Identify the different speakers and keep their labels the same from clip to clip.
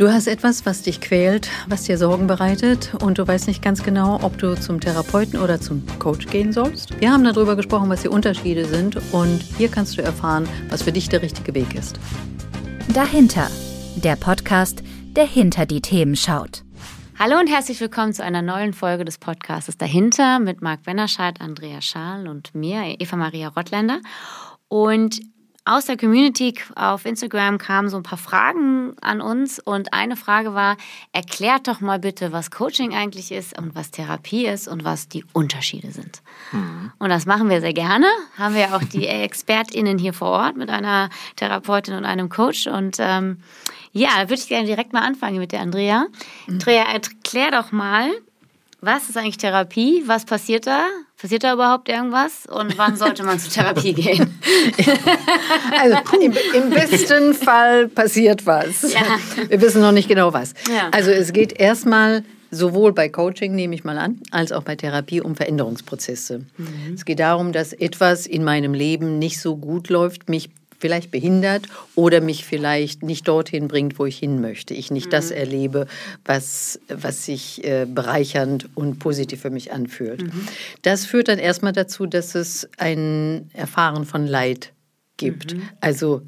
Speaker 1: Du hast etwas, was dich quält, was dir Sorgen bereitet und du weißt nicht ganz genau, ob du zum Therapeuten oder zum Coach gehen sollst. Wir haben darüber gesprochen, was die Unterschiede sind und hier kannst du erfahren, was für dich der richtige Weg ist.
Speaker 2: Dahinter, der Podcast, der hinter die Themen schaut.
Speaker 3: Hallo und herzlich willkommen zu einer neuen Folge des Podcasts Dahinter mit Marc Wennerscheid, Andrea Schaal und mir, Eva Maria Rottländer. Und aus der Community auf Instagram kamen so ein paar Fragen an uns und eine Frage war, erklärt doch mal bitte, was Coaching eigentlich ist und was Therapie ist und was die Unterschiede sind. Mhm. Und das machen wir sehr gerne. Haben wir auch die ExpertInnen hier vor Ort mit einer Therapeutin und einem Coach und ähm, ja, da würde ich gerne direkt mal anfangen mit der Andrea. Mhm. Andrea, erklär doch mal, was ist eigentlich Therapie? Was passiert da? Passiert da überhaupt irgendwas? Und wann sollte man zur Therapie gehen?
Speaker 1: Also im, im, besten Fall passiert was. Ja. Wir wissen noch nicht genau was. Ja. Also es geht erstmal sowohl bei Coaching, nehme ich mal an, als auch bei Therapie um Veränderungsprozesse. Mhm. Es geht darum, dass etwas in meinem Leben nicht so gut läuft, mich vielleicht behindert oder mich vielleicht nicht dorthin bringt, wo ich hin möchte. Ich nicht mhm. das erlebe, was, was sich äh, bereichernd und positiv für mich anfühlt. Mhm. Das führt dann erstmal dazu, dass es ein Erfahren von Leid gibt. Mhm. Also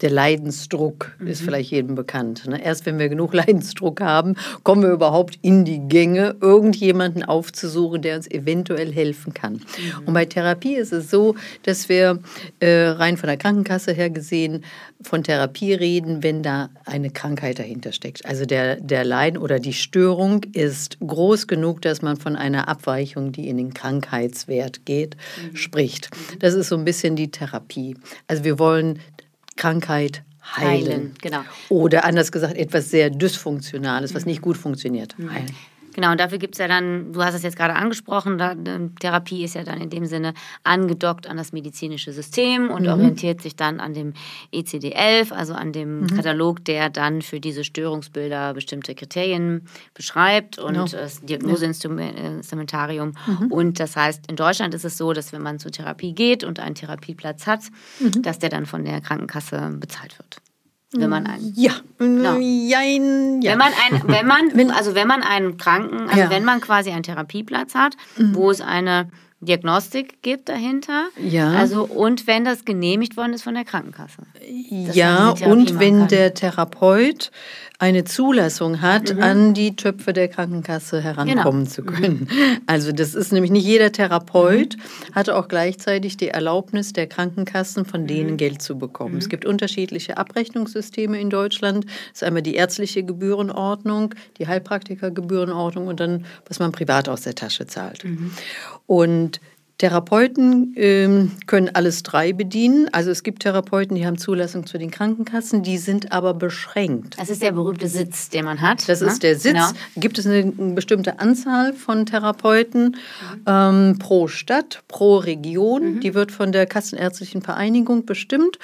Speaker 1: der Leidensdruck mhm. ist vielleicht jedem bekannt. Ne? Erst wenn wir genug Leidensdruck haben, kommen wir überhaupt in die Gänge, irgendjemanden aufzusuchen, der uns eventuell helfen kann. Mhm. Und bei Therapie ist es so, dass wir äh, rein von der Krankenkasse her gesehen von Therapie reden, wenn da eine Krankheit dahinter steckt. Also der, der Leiden oder die Störung ist groß genug, dass man von einer Abweichung, die in den Krankheitswert geht, mhm. spricht. Mhm. Das ist so ein bisschen die Therapie. Also wir wollen Krankheit heilen. heilen. Genau. Oder anders gesagt, etwas sehr Dysfunktionales, was nicht gut funktioniert,
Speaker 3: mhm. heilen. Genau, und dafür gibt es ja dann, du hast es jetzt gerade angesprochen, da, Therapie ist ja dann in dem Sinne angedockt an das medizinische System und mhm. orientiert sich dann an dem ECD-11, also an dem mhm. Katalog, der dann für diese Störungsbilder bestimmte Kriterien beschreibt und genau. das Diagnoseinstrumentarium. Mhm. Und das heißt, in Deutschland ist es so, dass wenn man zur Therapie geht und einen Therapieplatz hat, mhm. dass der dann von der Krankenkasse bezahlt wird. Wenn man einen.
Speaker 1: Ja. Genau. Jein,
Speaker 3: ja. Wenn man ein, wenn man, also wenn man einen Kranken, also ja. wenn man quasi einen Therapieplatz hat, mhm. wo es eine Diagnostik gibt dahinter. Ja. Also und wenn das genehmigt worden ist von der Krankenkasse.
Speaker 1: Ja, und wenn der Therapeut eine Zulassung hat, mhm. an die Töpfe der Krankenkasse herankommen genau. zu können. Mhm. Also das ist nämlich nicht jeder Therapeut mhm. hat auch gleichzeitig die Erlaubnis der Krankenkassen, von denen mhm. Geld zu bekommen. Es mhm. gibt unterschiedliche Abrechnungssysteme in Deutschland. Das ist einmal die ärztliche Gebührenordnung, die Heilpraktikergebührenordnung und dann, was man privat aus der Tasche zahlt. Mhm. Und Therapeuten ähm, können alles drei bedienen. Also es gibt Therapeuten, die haben Zulassung zu den Krankenkassen, die sind aber beschränkt.
Speaker 3: Das ist der berühmte Sitz, den man hat.
Speaker 1: Das ne? ist der Sitz. Genau. Gibt es eine, bestimmte Anzahl von Therapeuten mhm. ähm, pro Stadt, pro Region. Mhm. Die wird von der Kassenärztlichen Vereinigung bestimmt.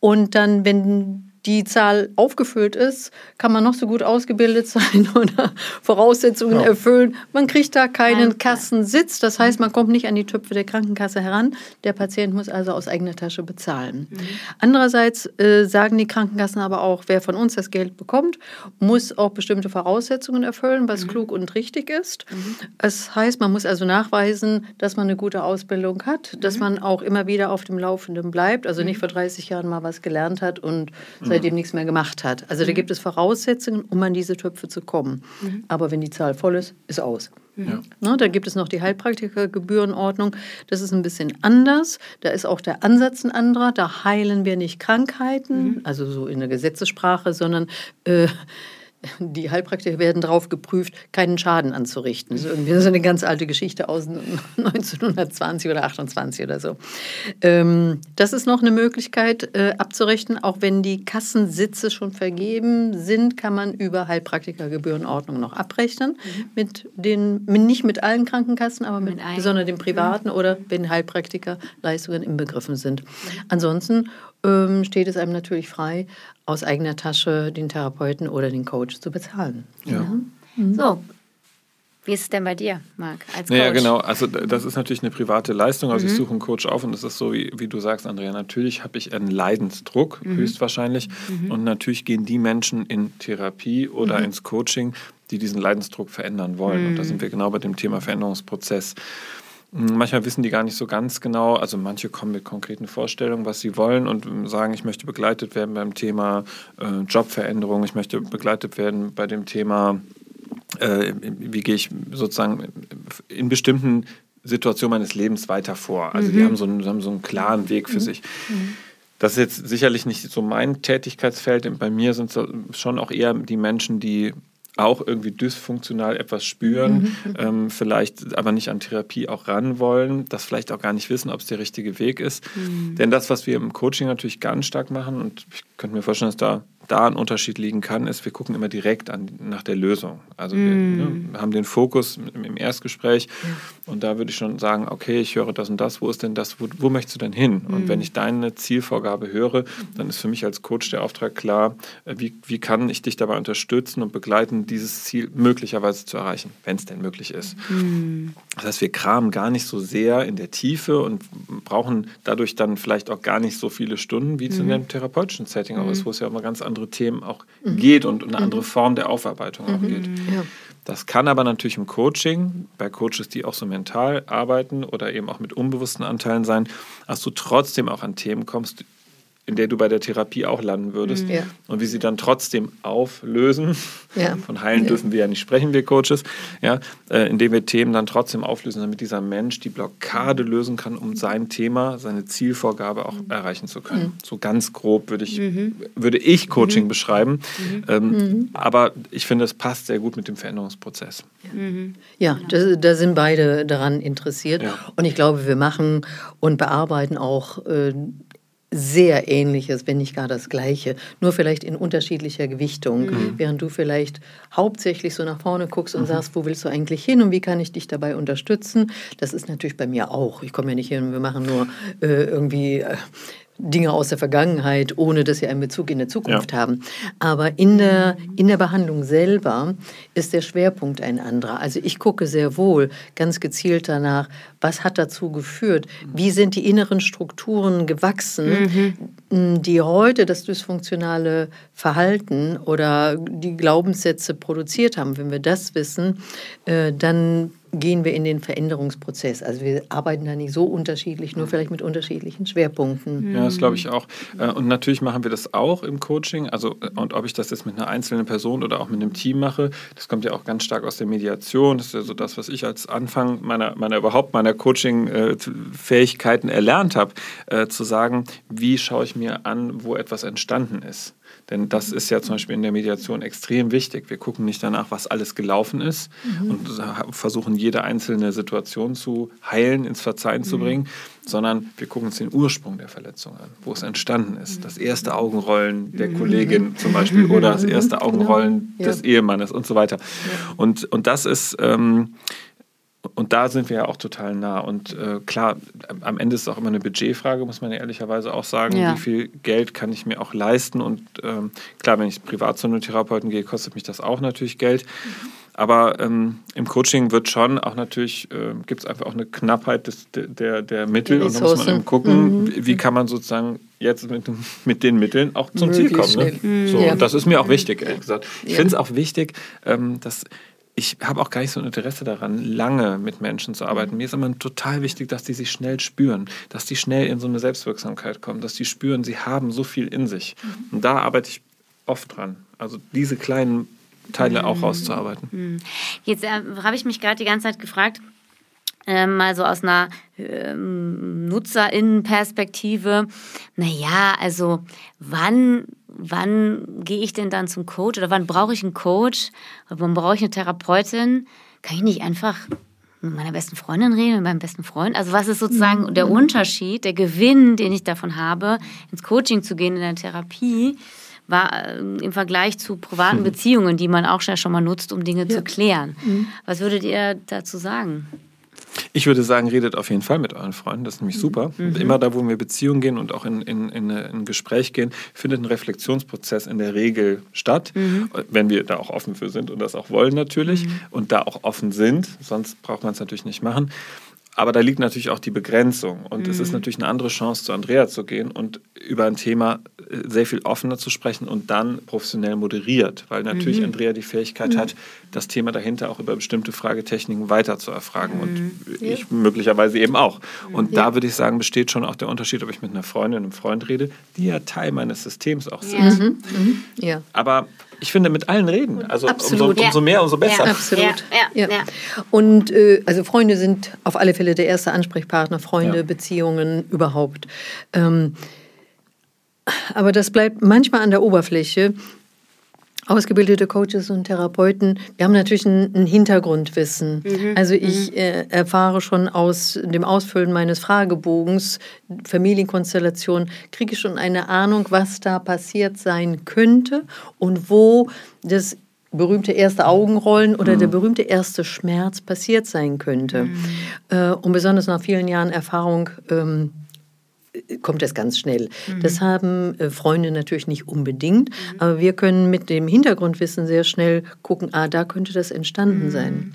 Speaker 1: Und dann, wenn die Zahl aufgefüllt ist, kann man noch so gut ausgebildet sein oder Voraussetzungen ja. erfüllen. Man kriegt da keinen ja. Kassensitz. Das heißt, man kommt nicht an die Töpfe der Krankenkasse heran. Der Patient muss also aus eigener Tasche bezahlen. Mhm. Andererseits äh, sagen die Krankenkassen aber auch, wer von uns das Geld bekommt, muss auch bestimmte Voraussetzungen erfüllen, was mhm. klug und richtig ist. Mhm. Das heißt, man muss also nachweisen, dass man eine gute Ausbildung hat, dass mhm. man auch immer wieder auf dem Laufenden bleibt, also nicht mhm. vor 30 Jahren mal was gelernt hat und seitdem nichts mehr gemacht hat. Also da mhm. gibt es Voraussetzungen, um an diese Töpfe zu kommen. Mhm. Aber wenn die Zahl voll ist, ist aus. Ja. Na, da gibt es noch die Heilpraktikergebührenordnung. Das ist ein bisschen anders. Da ist auch der Ansatz ein anderer. Da heilen wir nicht Krankheiten, mhm. also so in der Gesetzessprache, sondern äh, die Heilpraktiker werden darauf geprüft, keinen Schaden anzurichten. Das ist irgendwie so eine ganz alte Geschichte aus 1920 oder 28 oder so. Ähm, das ist noch eine Möglichkeit äh, abzurechnen. Auch wenn die Kassensitze schon vergeben sind, kann man über Heilpraktikergebührenordnung noch abrechnen. Mhm. Mit den, nicht mit allen Krankenkassen, aber mit, mit besonders den privaten mhm. oder wenn Heilpraktikerleistungen inbegriffen sind. Mhm. Ansonsten ähm, steht es einem natürlich frei, aus eigener Tasche den Therapeuten oder den Coach zu bezahlen.
Speaker 3: Ja. Mhm. So, Wie ist es denn bei dir, Marc,
Speaker 4: als Coach? Ja, naja, genau. Also das ist natürlich eine private Leistung. Also mhm. ich suche einen Coach auf und das ist so, wie, wie du sagst, Andrea. Natürlich habe ich einen Leidensdruck, mhm. höchstwahrscheinlich. Mhm. Und natürlich gehen die Menschen in Therapie oder mhm. ins Coaching, die diesen Leidensdruck verändern wollen. Und da sind mhm. wir genau bei dem Thema Veränderungsprozess. Manchmal wissen die gar nicht so ganz genau, also manche kommen mit konkreten Vorstellungen, was sie wollen und sagen, ich möchte begleitet werden beim Thema äh, Jobveränderung, ich möchte begleitet werden bei dem Thema äh, wie gehe ich sozusagen in bestimmten Situationen meines Lebens weiter vor. Also mhm. die haben so, einen, haben so einen klaren Weg für mhm. sich. Mhm. Das ist jetzt sicherlich nicht so mein Tätigkeitsfeld. Bei mir sind es schon auch eher die Menschen, die auch irgendwie dysfunktional etwas spüren, mhm, ähm, vielleicht aber nicht an Therapie auch ran wollen, das vielleicht auch gar nicht wissen, ob es der richtige Weg ist. Mhm. Denn das, was wir im Coaching natürlich ganz stark machen, und ich könnte mir vorstellen, dass da da ein Unterschied liegen kann, ist, wir gucken immer direkt an, nach der Lösung. Also wir, mm. ne, haben den Fokus im, im Erstgespräch ja. und da würde ich schon sagen, okay, ich höre das und das, wo ist denn das, wo, wo möchtest du denn hin? Mm. Und wenn ich deine Zielvorgabe höre, dann ist für mich als Coach der Auftrag klar, äh, wie, wie kann ich dich dabei unterstützen und begleiten, dieses Ziel möglicherweise zu erreichen, wenn es denn möglich ist. Mm. Das heißt, wir kramen gar nicht so sehr in der Tiefe und brauchen dadurch dann vielleicht auch gar nicht so viele Stunden, wie es in einem therapeutischen Setting auch ist, wo es ja immer ganz andere andere Themen auch mhm. geht und eine andere mhm. Form der Aufarbeitung auch mhm. geht. Ja. Das kann aber natürlich im Coaching, bei Coaches, die auch so mental arbeiten oder eben auch mit unbewussten Anteilen sein, dass du trotzdem auch an Themen kommst, in der du bei der Therapie auch landen würdest. Ja. Und wie sie dann trotzdem auflösen. Ja. Von heilen ja. dürfen wir ja nicht sprechen, wir Coaches. Ja, äh, indem wir Themen dann trotzdem auflösen, damit dieser Mensch die Blockade lösen kann, um sein Thema, seine Zielvorgabe auch mhm. erreichen zu können. Mhm. So ganz grob würde ich, mhm. würde ich Coaching mhm. beschreiben. Mhm. Ähm, mhm. aber ich finde, es passt sehr gut mit dem Veränderungsprozess.
Speaker 1: Ja, da, da sind beide daran interessiert. Und ich glaube, wir machen und bearbeiten auch äh, sehr ähnliches, wenn nicht gar das gleiche, nur vielleicht in unterschiedlicher Gewichtung. Mhm. Während du vielleicht hauptsächlich so nach vorne guckst und mhm. sagst, wo willst du eigentlich hin und wie kann ich dich dabei unterstützen? Das ist natürlich bei mir auch. Ich komme ja nicht hin, wir machen nur äh, irgendwie. Äh, Dinge aus der Vergangenheit, ohne dass sie einen Bezug in der Zukunft ja. haben. Aber in der, in der Behandlung selber ist der Schwerpunkt ein anderer. Also ich gucke sehr wohl ganz gezielt danach, was hat dazu geführt, wie sind die inneren Strukturen gewachsen, mhm. die heute das dysfunktionale Verhalten oder die Glaubenssätze produziert haben. Wenn wir das wissen, äh, dann gehen wir in den Veränderungsprozess. Also wir arbeiten da nicht so unterschiedlich, nur vielleicht mit unterschiedlichen Schwerpunkten.
Speaker 4: Ja, das glaube ich auch. Äh, und natürlich machen wir das auch im Coaching. Also, äh, und ob ich das jetzt mit einer einzelnen Person oder auch mit einem Team mache, das kommt ja auch ganz stark aus der Mediation. Das ist ja so das, was ich als Anfang meiner, meiner überhaupt meiner Coaching-Fähigkeiten erlernt habe, äh, zu sagen, wie schaue ich mir an, wo etwas entstanden ist. Denn das ist ja zum Beispiel in der Mediation extrem wichtig. Wir gucken nicht danach, was alles gelaufen ist mhm. und versuchen jede einzelne Situation zu heilen, ins Verzeihen mhm. zu bringen, sondern wir gucken uns den Ursprung der Verletzung an, wo es entstanden ist. Das erste Augenrollen der mhm. Kollegin zum Beispiel oder das erste genau. Augenrollen genau. des ja. Ehemannes und so weiter. Ja. Und, und das ist... Ähm, und da sind wir ja auch total nah. Und äh, klar, am Ende ist es auch immer eine Budgetfrage, muss man ja ehrlicherweise auch sagen. Ja. Wie viel Geld kann ich mir auch leisten? Und ähm, klar, wenn ich privat zu einem Therapeuten gehe, kostet mich das auch natürlich Geld. Aber ähm, im Coaching wird schon auch natürlich, äh, gibt es einfach auch eine Knappheit des, der, der Mittel. Und da muss man eben gucken, mhm. wie kann man sozusagen jetzt mit, mit den Mitteln auch zum Ziel kommen. Ne? Mhm. So, ja. Das ist mir auch wichtig, ehrlich gesagt. Ich ja. finde es auch wichtig, ähm, dass ich habe auch gar nicht so ein Interesse daran, lange mit Menschen zu arbeiten. Mir ist immer total wichtig, dass die sich schnell spüren, dass die schnell in so eine Selbstwirksamkeit kommen, dass die spüren, sie haben so viel in sich. Mhm. Und da arbeite ich oft dran. Also diese kleinen Teile mhm. auch rauszuarbeiten.
Speaker 3: Mhm. Jetzt äh, habe ich mich gerade die ganze Zeit gefragt, äh, mal so aus einer ähm, Nutzerinnenperspektive, naja, also wann wann gehe ich denn dann zum Coach oder wann brauche ich einen Coach oder wann brauche ich eine Therapeutin? Kann ich nicht einfach mit meiner besten Freundin reden, mit meinem besten Freund? Also was ist sozusagen mhm. der Unterschied, der Gewinn, den ich davon habe, ins Coaching zu gehen, in der Therapie? War äh, im Vergleich zu privaten mhm. Beziehungen, die man auch schon mal nutzt, um Dinge ja. zu klären. Mhm. Was würdet ihr dazu sagen?
Speaker 4: Ich würde sagen, redet auf jeden Fall mit euren Freunden, das ist nämlich super. Mhm. Immer da, wo wir Beziehungen gehen und auch in, in, in, ein Gespräch gehen, findet ein Reflexionsprozess in der Regel statt, mhm. wenn wir da auch offen für sind und das auch wollen natürlich mhm. und da auch offen sind, sonst braucht man es natürlich nicht machen. Aber da liegt natürlich auch die Begrenzung. Und mhm. es ist mhm. natürlich eine andere Chance, zu Andrea zu gehen und über ein Thema äh, sehr viel offener zu sprechen und dann professionell moderiert. Weil natürlich mhm. Andrea die Fähigkeit mhm. hat, das Thema dahinter auch über bestimmte Fragetechniken weiter zu erfragen. Und mhm. ich ja. möglicherweise eben auch. Und ja. da würde ich sagen, besteht schon auch der Unterschied, ob ich mit einer Freundin, einem Freund rede, die ja Teil meines Systems auch sind. Mhm. Ja. Aber ich finde, mit allen reden. Also umso, umso, mehr, umso besser.
Speaker 1: Ja, absolut. Ja, ja, Und äh, also Freunde sind auf alle Fälle der erste Ansprechpartner, Freunde, Beziehungen überhaupt. Ähm, aber das bleibt manchmal an der Oberfläche ausgebildete Coaches und Therapeuten, wir haben natürlich ein, ein Hintergrundwissen. Mhm. Also ich mhm. äh, erfahre schon aus dem Ausfüllen meines Fragebogens, Familienkonstellation, kriege ich schon eine Ahnung, was da passiert sein könnte und wo das berühmte erste Augenrollen oder mhm. der berühmte erste Schmerz passiert sein könnte. Mhm. Äh, und besonders nach vielen Jahren Erfahrung ähm, kommt das ganz schnell. Mhm. Das haben äh, Freunde natürlich nicht unbedingt, mhm. aber wir können mit dem Hintergrundwissen sehr schnell gucken, ah, da könnte das entstanden mhm. sein.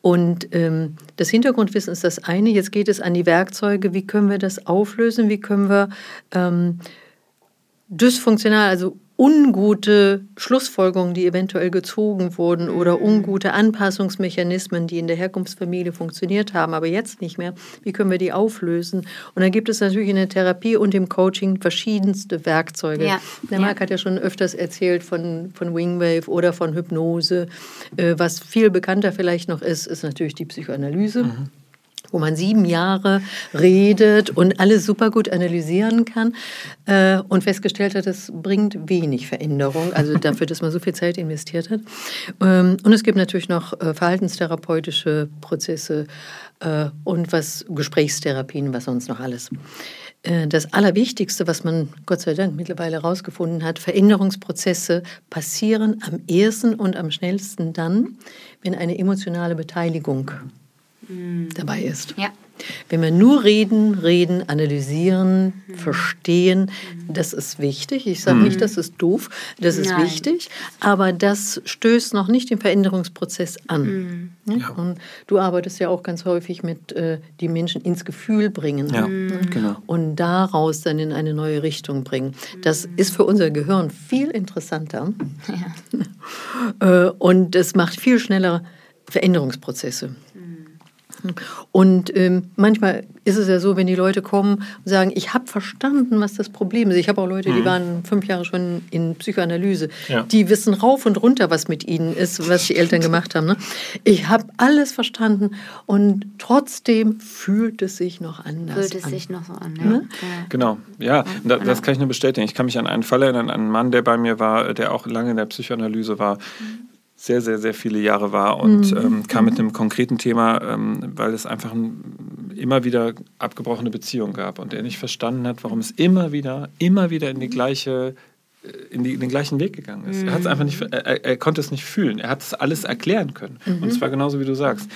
Speaker 1: Und ähm, das Hintergrundwissen ist das eine. Jetzt geht es an die Werkzeuge. Wie können wir das auflösen? Wie können wir ähm, dysfunktional, also ungute Schlussfolgerungen, die eventuell gezogen wurden oder mhm. ungute Anpassungsmechanismen, die in der Herkunftsfamilie funktioniert haben, aber jetzt nicht mehr, wie können wir die auflösen? Und dann gibt es natürlich in der Therapie und im Coaching verschiedenste Werkzeuge. Ja. Der Marc ja. hat ja schon öfters erzählt von, von Wingwave oder von Hypnose. Äh, was viel bekannter vielleicht noch ist, ist natürlich die Psychoanalyse. Mhm wo man sieben Jahre redet und alles super gut analysieren kann äh, und festgestellt hat, das bringt wenig Veränderung, also dafür, dass man so viel Zeit investiert hat. Ähm, und es gibt natürlich noch äh, verhaltenstherapeutische Prozesse äh, und was Gesprächstherapien, was sonst noch alles. Äh, das Allerwichtigste, was man Gott sei Dank mittlerweile herausgefunden hat, Veränderungsprozesse passieren am ehesten und am schnellsten dann, wenn eine emotionale Beteiligung mhm. dabei ist. Ja. Wenn wir nur reden, reden, analysieren, mhm. verstehen, das ist wichtig. Ich sage mhm. nicht, das ist doof, das ist Nein. wichtig, aber das stößt noch nicht den Veränderungsprozess an. Mhm. Ja. Und du arbeitest ja auch ganz häufig mit äh, die Menschen ins Gefühl bringen ja. Mhm. genau. und daraus dann in eine neue Richtung bringen. Das mhm. ist für unser Gehirn viel interessanter ja. äh, und es macht viel schneller Veränderungsprozesse. Und ähm, manchmal ist es ja so, wenn die Leute kommen und sagen, ich habe verstanden, was das Problem ist. Ich habe auch Leute, die mhm. waren fünf Jahre schon in Psychoanalyse. Ja. Die wissen rauf und runter, was mit ihnen ist, was die Eltern gemacht haben. Ne? Ich habe alles verstanden und trotzdem fühlt es sich noch anders
Speaker 3: Fühlt es
Speaker 1: an.
Speaker 3: sich noch so an, ja.
Speaker 4: Ne? Genau, ja, das, das kann ich nur bestätigen. Ich kann mich an einen Fall erinnern, an einen Mann, der bei mir war, der auch lange in der Psychoanalyse war. Mhm sehr, sehr, sehr viele Jahre war und mhm. ähm, kam mit einem konkreten Thema, ähm, weil es einfach ein, immer wieder abgebrochene Beziehungen gab und er nicht verstanden hat, warum es immer wieder, immer wieder in die gleiche in, die, in, den gleichen Weg gegangen ist. Mhm. Er, einfach nicht, er, er, konnte es nicht fühlen. Er hat es alles erklären können. Mhm. Und zwar genauso, wie du sagst.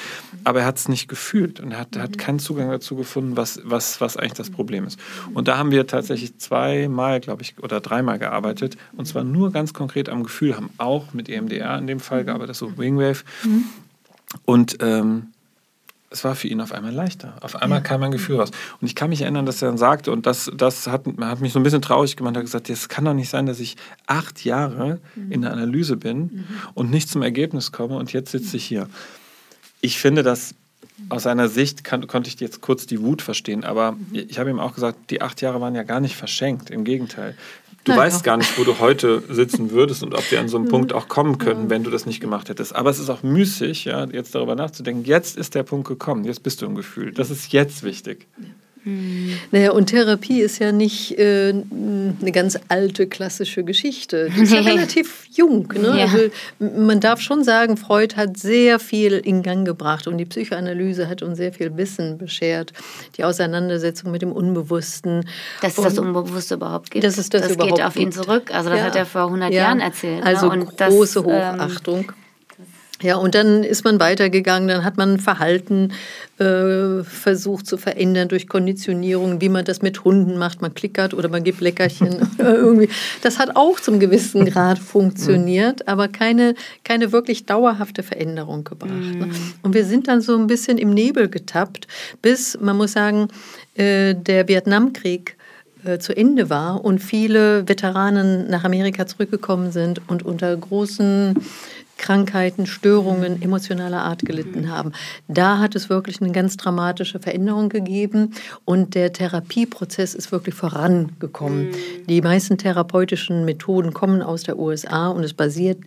Speaker 4: Aber er hat es nicht gefühlt und er hat, hat keinen Zugang dazu gefunden, was, was, was eigentlich das Problem ist. Und da haben wir tatsächlich zweimal, glaube ich, oder dreimal gearbeitet. Und zwar nur ganz konkret am Gefühl, haben auch mit EMDR in dem Fall gearbeitet, so Wingwave. Mhm. Und ähm, es war für ihn auf einmal leichter. Auf einmal ja. kam ein Gefühl raus. Und ich kann mich erinnern, dass er dann sagte, und das, das hat, hat mich so ein bisschen traurig gemacht, er hat gesagt, es kann doch nicht sein, dass ich acht Jahre mhm. in der Analyse bin mhm. und nicht zum Ergebnis komme und jetzt sitze ich hier. Ich finde das aus seiner Sicht kann, konnte ich jetzt kurz die Wut verstehen, aber mhm. ich habe ihm auch gesagt, die acht Jahre waren ja gar nicht verschenkt. Im Gegenteil. Du naja. weißt gar nicht, wo du heute sitzen würdest und ob wir an so einen mhm. Punkt auch kommen können, wenn du das nicht gemacht hättest. Aber es ist auch müßig, ja, jetzt darüber nachzudenken. Jetzt ist der Punkt gekommen, jetzt bist du im Gefühl. Das ist jetzt wichtig. Ja.
Speaker 1: Mhm. Naja, und Therapie ist ja nicht äh, eine ganz alte klassische Geschichte. Die ist ja relativ jung. Ne? Ja. Also, man darf schon sagen, Freud hat sehr viel in Gang gebracht und die Psychoanalyse hat uns sehr viel Wissen beschert. Die Auseinandersetzung mit dem Unbewussten.
Speaker 3: Dass es das Unbewusste überhaupt gibt.
Speaker 1: Dass es das, das überhaupt
Speaker 3: geht auf ihn zurück. Also das ja. hat er vor 100 ja. Jahren erzählt.
Speaker 1: Ne? Also ne? große das, ähm, Hochachtung. Ähm, Ja, und dann ist man weitergegangen, dann hat man Verhalten äh, versucht zu verändern durch Konditionierung, wie man das mit Hunden macht. Man klickert oder man gibt Leckerchen irgendwie. Das hat auch zum gewissen Grad funktioniert, aber keine, keine wirklich dauerhafte Veränderung gebracht. Ne? Und wir sind dann so ein bisschen im Nebel getappt, bis, man muss sagen, äh, der Vietnamkrieg äh, zu Ende war und viele Veteranen nach Amerika zurückgekommen sind und unter großen Krankheiten, Störungen emotionaler Art gelitten haben. Da hat es wirklich eine ganz dramatische Veränderung gegeben und der Therapieprozess ist wirklich vorangekommen. Die meisten therapeutischen Methoden kommen aus der USA und es basiert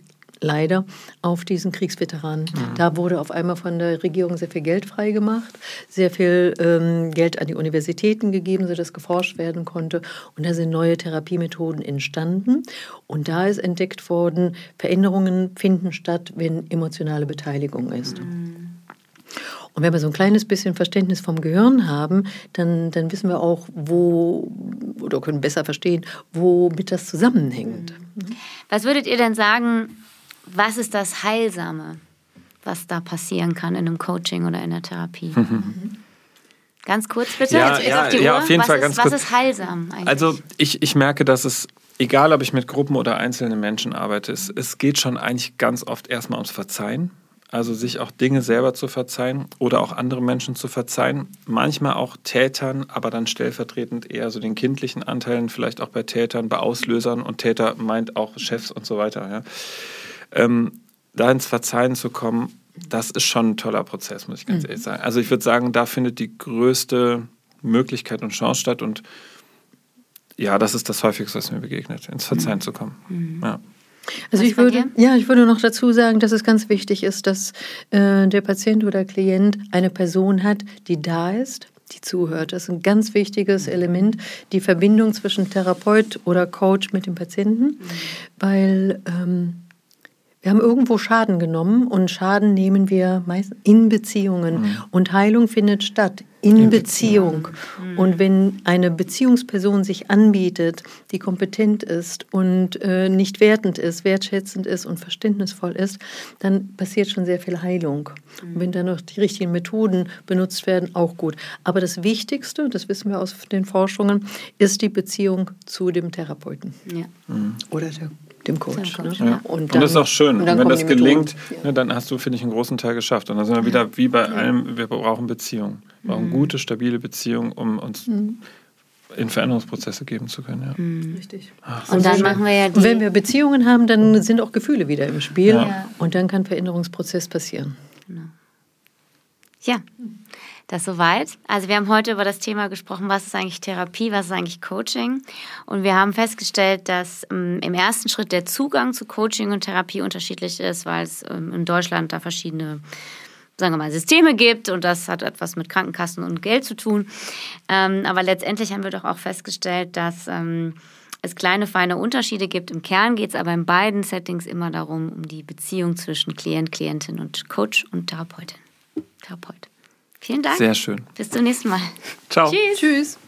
Speaker 1: leider auf diesen Kriegsveteranen. Mhm. Da wurde auf einmal von der Regierung sehr viel Geld freigemacht, sehr viel ähm, Geld an die Universitäten gegeben, sodass geforscht werden konnte. Und da sind neue Therapiemethoden entstanden. Und da ist entdeckt worden, Veränderungen finden statt, wenn emotionale Beteiligung ist. Mhm. Und wenn wir so ein kleines bisschen Verständnis vom Gehirn haben, dann, dann wissen wir auch, wo oder können besser verstehen, womit das zusammenhängt.
Speaker 3: Mhm. Was würdet ihr denn sagen, was ist das Heilsame, was da passieren kann in einem Coaching oder in der Therapie? Ganz kurz bitte,
Speaker 4: ja, jetzt ja, auf. Ja, auf jeden
Speaker 3: was
Speaker 4: Fall
Speaker 3: ist,
Speaker 4: ganz
Speaker 3: was
Speaker 4: kurz.
Speaker 3: ist heilsam eigentlich?
Speaker 4: Also ich, ich merke, dass es, egal ob ich mit Gruppen oder einzelnen Menschen arbeite, es, es geht schon eigentlich ganz oft erstmal ums Verzeihen. Also sich auch Dinge selber zu verzeihen oder auch andere Menschen zu verzeihen. Manchmal auch Tätern, aber dann stellvertretend eher so den kindlichen Anteilen, vielleicht auch bei Tätern, bei Auslösern und Täter meint auch Chefs und so weiter. Ja ähm, da ins Verzeihen zu kommen, das ist schon ein toller Prozess, muss ich ganz mhm. ehrlich sagen. Also ich würde sagen, da findet die größte Möglichkeit und Chance statt und ja, das ist das häufigste, was mir begegnet, ins Verzeihen mhm. zu kommen. Mhm. Ja.
Speaker 1: Also ich würde, ja, ich würde noch dazu sagen, dass es ganz wichtig ist, dass äh, der Patient oder Klient eine Person hat, die da ist, die zuhört. Das ist ein ganz wichtiges mhm. Element, die Verbindung zwischen Therapeut oder Coach mit dem Patienten, mhm. weil ähm, wir haben irgendwo Schaden genommen und Schaden nehmen wir meist in Beziehungen. Mhm. Und Heilung findet statt in, in Beziehung. Beziehung. Mhm. Und wenn eine Beziehungsperson sich anbietet, die kompetent ist und äh, nicht wertend ist, wertschätzend ist und verständnisvoll ist, dann passiert schon sehr viel Heilung. Mhm. Und wenn dann noch die richtigen Methoden benutzt werden, auch gut. Aber das Wichtigste, das wissen wir aus den Forschungen, ist die Beziehung zu dem Therapeuten. Ja.
Speaker 4: Mhm.
Speaker 1: Oder der dem Coach.
Speaker 4: Ne? Ja. Und, dann, und, das ist auch schön. Und, wenn das gelingt, ne, dann hast du, finde ich, einen großen Teil geschafft. Und dann sind wir wieder wie bei allem, wir brauchen Beziehungen. Wir brauchen mhm. gute, stabile Beziehungen, um uns mhm. in Veränderungsprozesse geben zu können. Ja.
Speaker 1: Mhm. Richtig.
Speaker 3: Ach, und dann machen wir ja
Speaker 1: die wenn wir Beziehungen haben, dann sind auch Gefühle wieder im Spiel. Ja. Und dann kann Veränderungsprozess passieren.
Speaker 3: Genau. Ja. Das soweit. Also wir haben heute über das Thema gesprochen, was ist eigentlich Therapie, was ist eigentlich Coaching. Und wir haben festgestellt, dass ähm, im ersten Schritt der Zugang zu Coaching und Therapie unterschiedlich ist, weil es ähm, in Deutschland da verschiedene sagen wir mal, Systeme gibt und das hat etwas mit Krankenkassen und Geld zu tun. Ähm, aber letztendlich haben wir doch auch festgestellt, dass ähm, es kleine, feine Unterschiede gibt. Im Kern geht es aber in beiden Settings immer darum, um die Beziehung zwischen Klient, Klientin und Coach und Therapeutin. Therapeut. Vielen Dank.
Speaker 4: Sehr schön.
Speaker 3: Bis zum nächsten Mal.
Speaker 4: Ciao.
Speaker 1: Tschüss. Tschüss.